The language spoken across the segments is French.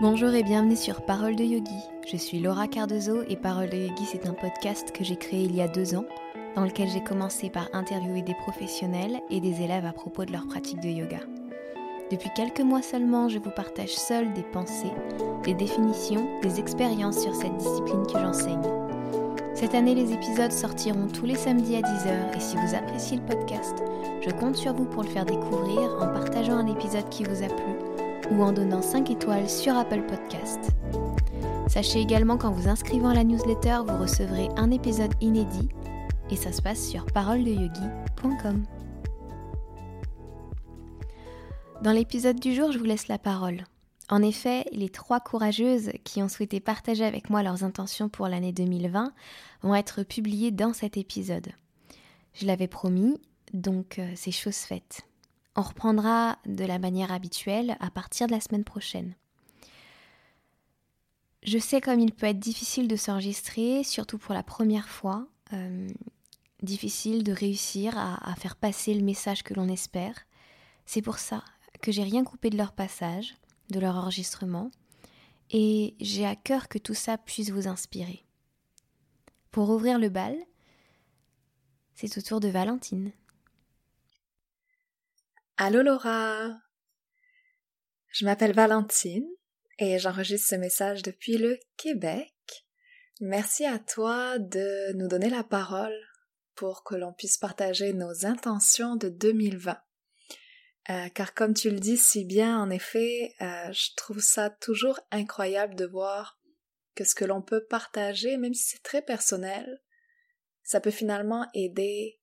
Bonjour et bienvenue sur Parole de Yogi. Je suis Laura Cardozo et Parole de Yogi, c'est un podcast que j'ai créé il y a deux ans, dans lequel j'ai commencé par interviewer des professionnels et des élèves à propos de leur pratique de yoga. Depuis quelques mois seulement, je vous partage seul des pensées, des définitions, des expériences sur cette discipline que j'enseigne. Cette année, les épisodes sortiront tous les samedis à 10h et si vous appréciez le podcast, je compte sur vous pour le faire découvrir en partageant un épisode qui vous a plu ou en donnant 5 étoiles sur Apple Podcast. Sachez également qu'en vous inscrivant à la newsletter, vous recevrez un épisode inédit et ça se passe sur paroledeyogi.com. Dans l'épisode du jour, je vous laisse la parole. En effet, les trois courageuses qui ont souhaité partager avec moi leurs intentions pour l'année 2020 vont être publiées dans cet épisode. Je l'avais promis, donc euh, c'est chose faite. On reprendra de la manière habituelle à partir de la semaine prochaine. Je sais comme il peut être difficile de s'enregistrer, surtout pour la première fois, euh, difficile de réussir à, à faire passer le message que l'on espère. C'est pour ça que j'ai rien coupé de leur passage, de leur enregistrement, et j'ai à cœur que tout ça puisse vous inspirer. Pour ouvrir le bal, c'est au tour de Valentine. Allô Laura Je m'appelle Valentine et j'enregistre ce message depuis le Québec. Merci à toi de nous donner la parole pour que l'on puisse partager nos intentions de 2020. Euh, car comme tu le dis si bien, en effet, euh, je trouve ça toujours incroyable de voir que ce que l'on peut partager, même si c'est très personnel, ça peut finalement aider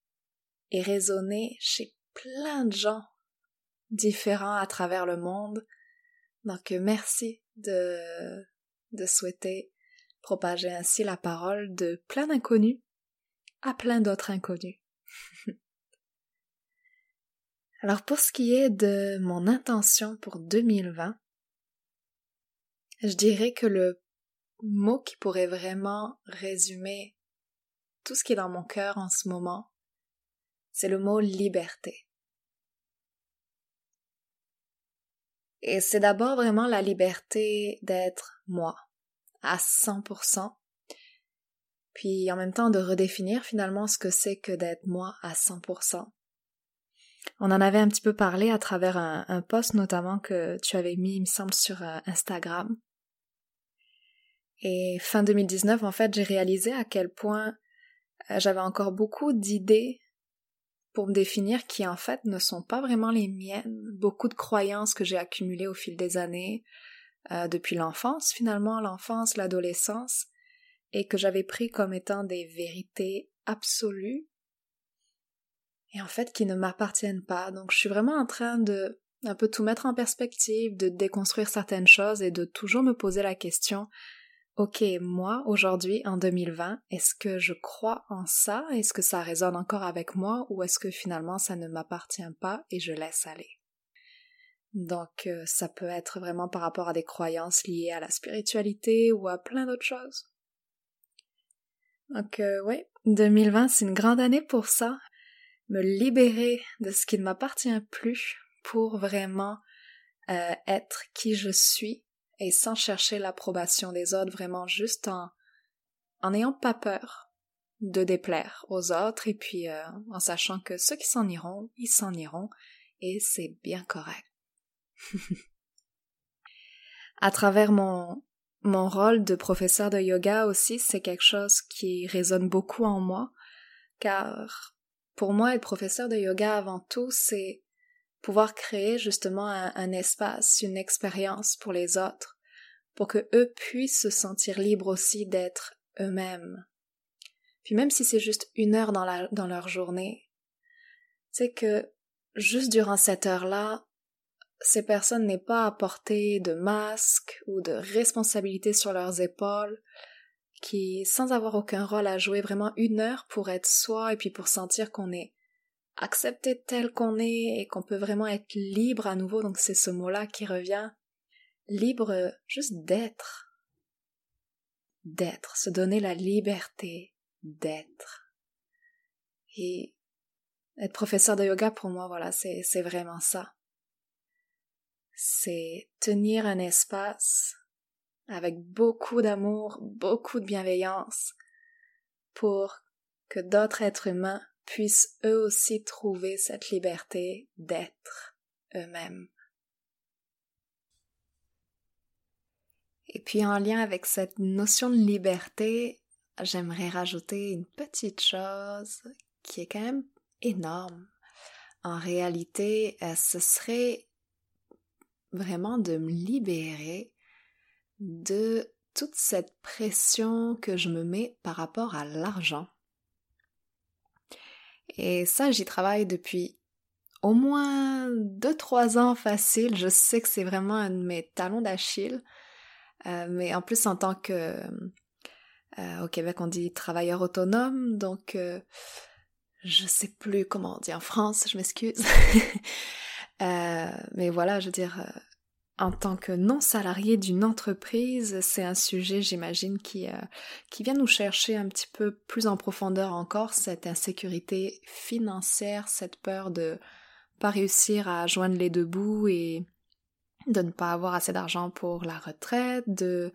et résonner chez plein de gens différents à travers le monde. Donc merci de, souhaiter propager ainsi la parole de plein d'inconnus à plein d'autres inconnus. Alors pour ce qui est de mon intention pour 2020, je dirais que le mot qui pourrait vraiment résumer tout ce qui est dans mon cœur en ce moment, c'est le mot liberté. Et c'est d'abord vraiment la liberté d'être moi, à 100%, puis en même temps de redéfinir finalement ce que c'est que d'être moi à 100%. On en avait un petit peu parlé à travers un, un post notamment que tu avais mis, il me semble, sur euh, Instagram. Et fin 2019, en fait, j'ai réalisé à quel point euh, j'avais encore beaucoup d'idées pour me définir qui en fait ne sont pas vraiment les miennes. Beaucoup de croyances que j'ai accumulées au fil des années, euh, depuis l'enfance finalement, l'enfance, l'adolescence, et que j'avais pris comme étant des vérités absolues, et en fait qui ne m'appartiennent pas. Donc je suis vraiment en train de un peu tout mettre en perspective, de déconstruire certaines choses et de toujours me poser la question Ok, moi, aujourd'hui, en 2020, est-ce que je crois en ça? Est-ce que ça résonne encore avec moi? Ou est-ce que finalement ça ne m'appartient pas et je laisse aller? Donc, euh, ça peut être vraiment par rapport à des croyances liées à la spiritualité ou à plein d'autres choses. Donc, euh, oui, 2020, c'est une grande année pour ça. Me libérer de ce qui ne m'appartient plus pour vraiment euh, être qui je suis et sans chercher l'approbation des autres, vraiment juste en en n'ayant pas peur de déplaire aux autres et puis euh, en sachant que ceux qui s'en iront, ils s'en iront et c'est bien correct. à travers mon mon rôle de professeur de yoga aussi, c'est quelque chose qui résonne beaucoup en moi car pour moi être professeur de yoga avant tout, c'est pouvoir créer justement un, espace, une expérience pour les autres, pour que eux puissent se sentir libres aussi d'être eux-mêmes. Puis même si c'est juste une heure dans, dans leur journée, c'est que juste durant cette heure-là, ces personnes n'aient pas à porter de masque ou de responsabilité sur leurs épaules, qui, sans avoir aucun rôle à jouer, vraiment une heure pour être soi et puis pour sentir qu'on est accepté tel qu'on est et qu'on peut vraiment être libre à nouveau, donc c'est ce mot-là qui revient, libre juste d'être, d'être, se donner la liberté d'être. Et être professeur de yoga pour moi, voilà, c'est, c'est vraiment ça. C'est tenir un espace avec beaucoup d'amour, beaucoup de bienveillance, pour que d'autres êtres humains puissent eux aussi trouver cette liberté d'être eux-mêmes. Et puis en lien avec cette notion de liberté, j'aimerais rajouter une petite chose qui est quand même énorme. En réalité, euh, ce serait vraiment de me libérer de toute cette pression que je me mets par rapport à l'argent. Et ça, j'y travaille depuis au moins 2-3 ans facile. Je sais que c'est vraiment un de mes talons d'Achille. Euh, mais en plus, en tant que... Euh, au Québec, on dit travailleur autonome, donc euh, je sais plus comment on dit en France, je m'excuse. mais voilà, je veux dire, en tant que non salarié d'une entreprise, c'est un sujet, j'imagine, qui, qui vient nous chercher un petit peu plus en profondeur encore, cette insécurité financière, cette peur de pas réussir à joindre les deux bouts et de ne pas avoir assez d'argent pour la retraite, de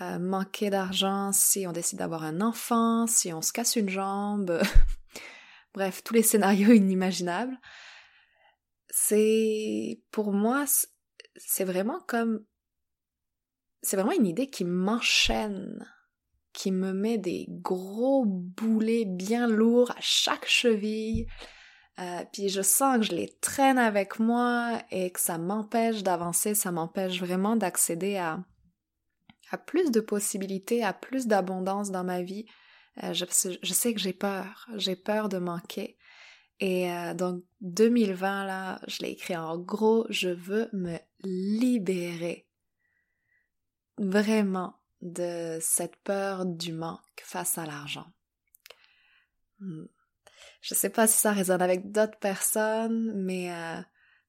euh, manquer d'argent si on décide d'avoir un enfant, si on se casse une jambe, bref, tous les scénarios inimaginables. C'est, pour moi, c'est vraiment comme, c'est vraiment une idée qui m'enchaîne, qui me met des gros boulets bien lourds à chaque cheville, euh, puis je sens que je les traîne avec moi et que ça m'empêche d'avancer, ça m'empêche vraiment d'accéder à, à plus de possibilités, à plus d'abondance dans ma vie. Euh, je, sais que j'ai peur, j'ai peur de manquer. Et euh, donc 2020 là, je l'ai écrit en gros, je veux me libérer vraiment de cette peur du manque face à l'argent. Hmm. Je sais pas si ça résonne avec d'autres personnes, mais euh,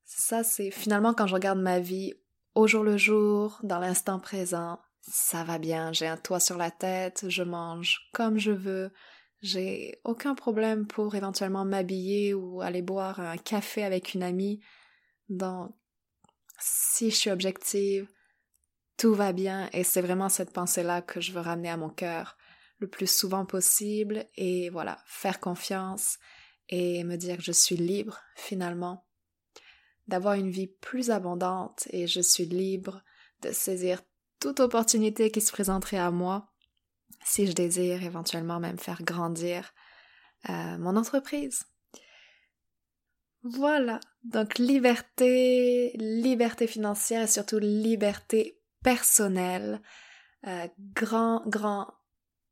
ça, c'est finalement quand je regarde ma vie au jour le jour, dans l'instant présent, ça va bien, j'ai un toit sur la tête, je mange comme je veux, j'ai aucun problème pour éventuellement m'habiller ou aller boire un café avec une amie. Donc, si je suis objective, tout va bien et c'est vraiment cette pensée-là que je veux ramener à mon cœur le plus souvent possible et voilà, faire confiance et me dire que je suis libre finalement d'avoir une vie plus abondante et je suis libre de saisir toute opportunité qui se présenterait à moi si je désire éventuellement même faire grandir euh, mon entreprise. Voilà, donc liberté, liberté financière et surtout liberté personnelle. Euh, grand, grand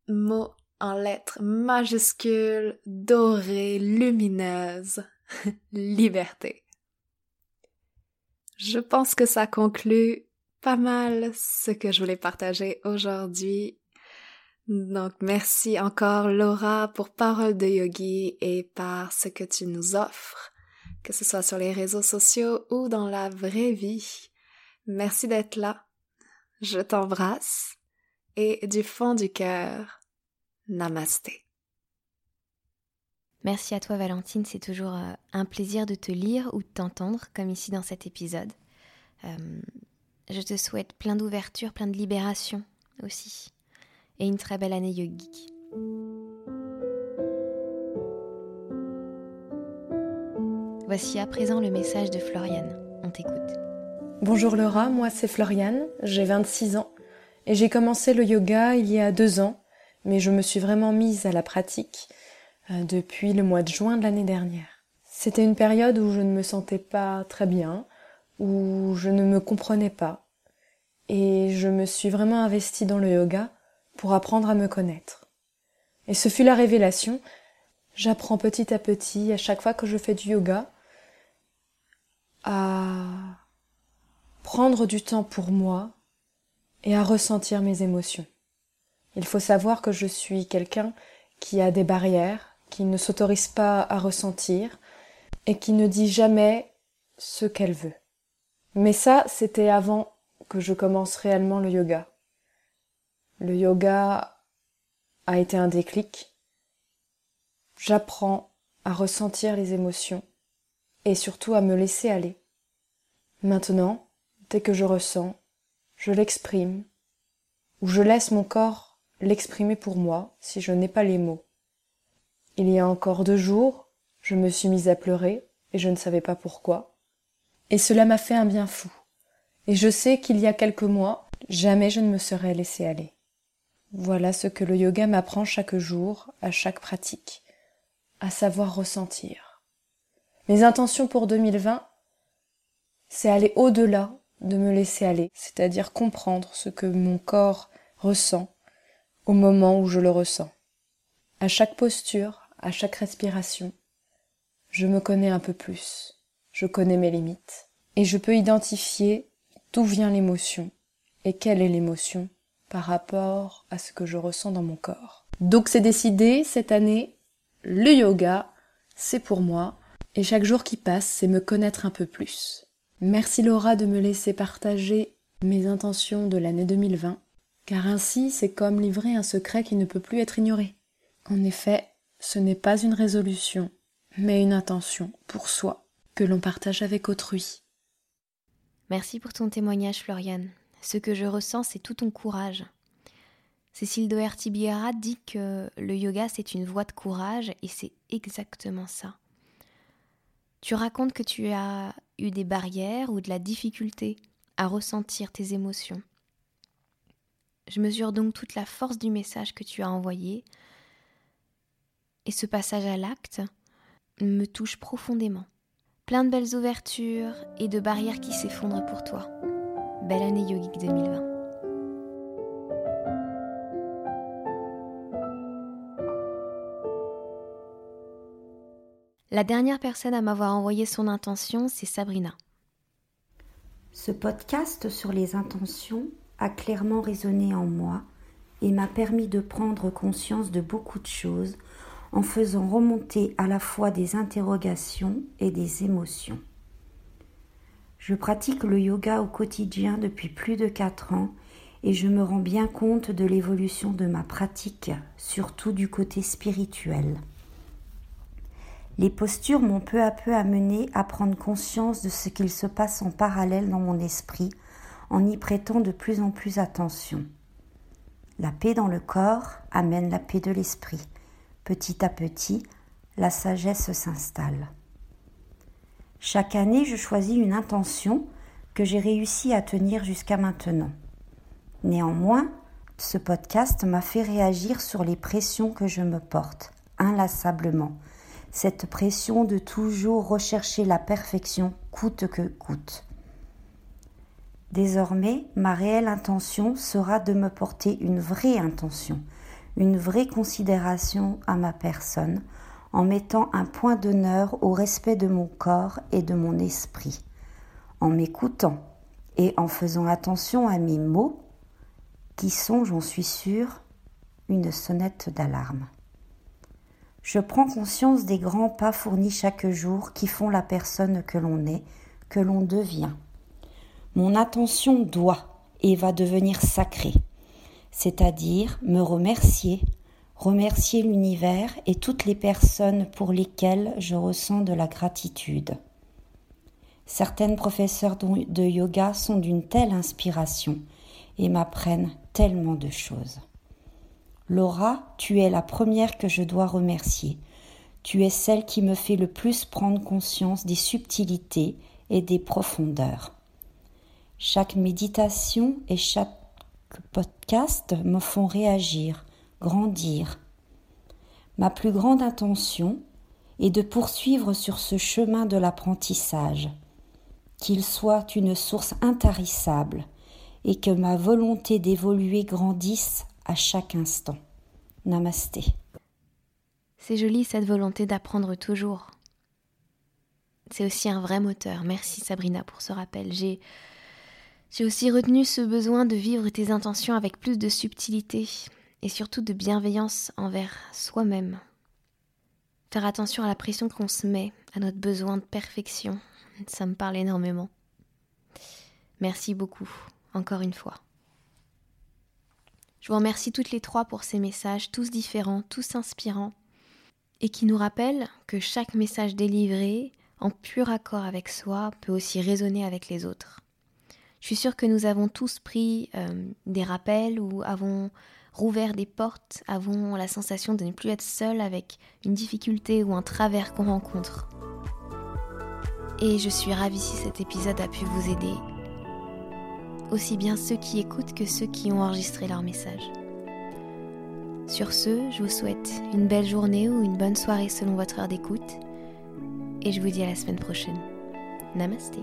mots en lettres majuscules, dorées, lumineuses. Liberté. Je pense que ça conclut pas mal ce que je voulais partager aujourd'hui. Donc merci encore Laura pour Parole de Yogi et par ce que tu nous offres, que ce soit sur les réseaux sociaux ou dans la vraie vie. Merci d'être là. Je t'embrasse et du fond du cœur, Namasté. Merci à toi Valentine, c'est toujours euh, un plaisir de te lire ou de t'entendre, comme ici dans cet épisode. Euh, je te souhaite plein d'ouverture, plein de libération aussi. Et une très belle année yogique. Voici à présent le message de Floriane. On t'écoute. Bonjour Laura, moi c'est Floriane, j'ai 26 ans et j'ai commencé le yoga il y a deux ans mais je me suis vraiment mise à la pratique euh, depuis le mois de juin de l'année dernière. C'était une période où je ne me sentais pas très bien, où je ne me comprenais pas, et je me suis vraiment investie dans le yoga pour apprendre à me connaître. Et ce fut la révélation. J'apprends petit à petit, à chaque fois que je fais du yoga, à prendre du temps pour moi et à ressentir mes émotions. Il faut savoir que je suis quelqu'un qui a des barrières, qui ne s'autorise pas à ressentir et qui ne dit jamais ce qu'elle veut. Mais ça, c'était avant que je commence réellement le yoga. Le yoga a été un déclic. J'apprends à ressentir les émotions et surtout à me laisser aller. Maintenant, dès que je ressens, je l'exprime où je laisse mon corps l'exprimer pour moi si je n'ai pas les mots. Il y a encore deux jours, je me suis mise à pleurer et je ne savais pas pourquoi. Et cela m'a fait un bien fou. Et je sais qu'il y a quelques mois, jamais je ne me serais laissé aller. Voilà ce que le yoga m'apprend chaque jour, à chaque pratique, à savoir ressentir. Mes intentions pour 2020, c'est aller au-delà de me laisser aller, c'est-à-dire comprendre ce que mon corps ressent au moment où je le ressens. À chaque posture, à chaque respiration, je me connais un peu plus, je connais mes limites, et je peux identifier d'où vient l'émotion et quelle est l'émotion par rapport à ce que je ressens dans mon corps. Donc c'est décidé, cette année, le yoga, c'est pour moi, et chaque jour qui passe, c'est me connaître un peu plus. Merci Laura de me laisser partager mes intentions de l'année 2020, car ainsi c'est comme livrer un secret qui ne peut plus être ignoré. En effet, ce n'est pas une résolution, mais une intention pour soi que l'on partage avec autrui. Merci pour ton témoignage, Floriane. Ce que je ressens, c'est tout ton courage. Cécile doherty biara dit que le yoga, c'est une voie de courage, et c'est exactement ça. Tu racontes que tu as eu des barrières ou de la difficulté à ressentir tes émotions. Je mesure donc toute la force du message que tu as envoyé, et ce passage à l'acte me touche profondément. Plein de belles ouvertures et de barrières qui s'effondrent pour toi. Belle année yogique 2020. La dernière personne à m'avoir envoyé son intention, c'est Sabrina. Ce podcast sur les intentions a clairement résonné en moi et m'a permis de prendre conscience de beaucoup de choses en faisant remonter à la fois des interrogations et des émotions. Je pratique le yoga au quotidien depuis plus de 4 ans et je me rends bien compte de l'évolution de ma pratique, surtout du côté spirituel. Les postures m'ont peu à peu amené à prendre conscience de ce qu'il se passe en parallèle dans mon esprit en y prêtant de plus en plus attention. La paix dans le corps amène la paix de l'esprit. Petit à petit, la sagesse s'installe. Chaque année, je choisis une intention que j'ai réussi à tenir jusqu'à maintenant. Néanmoins, ce podcast m'a fait réagir sur les pressions que je me porte inlassablement cette pression de toujours rechercher la perfection coûte que coûte. Désormais, ma réelle intention sera de me porter une vraie intention, une vraie considération à ma personne, en mettant un point d'honneur au respect de mon corps et de mon esprit, en m'écoutant et en faisant attention à mes mots, qui sont, j'en suis sûre, une sonnette d'alarme. Je prends conscience des grands pas fournis chaque jour qui font la personne que l'on est, que l'on devient. Mon attention doit et va devenir sacrée, c'est-à-dire me remercier, remercier l'univers et toutes les personnes pour lesquelles je ressens de la gratitude. Certaines professeurs de yoga sont d'une telle inspiration et m'apprennent tellement de choses. Laura, tu es la première que je dois remercier. Tu es celle qui me fait le plus prendre conscience des subtilités et des profondeurs. Chaque méditation et chaque podcast me font réagir, grandir. Ma plus grande intention est de poursuivre sur ce chemin de l'apprentissage, qu'il soit une source intarissable et que ma volonté d'évoluer grandisse à chaque instant. Namasté. C'est joli cette volonté d'apprendre toujours. C'est aussi un vrai moteur. Merci Sabrina pour ce rappel. J'ai j'ai aussi retenu ce besoin de vivre tes intentions avec plus de subtilité et surtout de bienveillance envers soi-même. Faire attention à la pression qu'on se met, à notre besoin de perfection, ça me parle énormément. Merci beaucoup, encore une fois. Je vous remercie toutes les trois pour ces messages, tous différents, tous inspirants, et qui nous rappellent que chaque message délivré, en pur accord avec soi, peut aussi résonner avec les autres. Je suis sûre que nous avons tous pris euh, des rappels ou avons rouvert des portes, avons la sensation de ne plus être seul avec une difficulté ou un travers qu'on rencontre. Et je suis ravie si cet épisode a pu vous aider, aussi bien ceux qui écoutent que ceux qui ont enregistré leur message. Sur ce, je vous souhaite une belle journée ou une bonne soirée selon votre heure d'écoute, et je vous dis à la semaine prochaine. Namasté.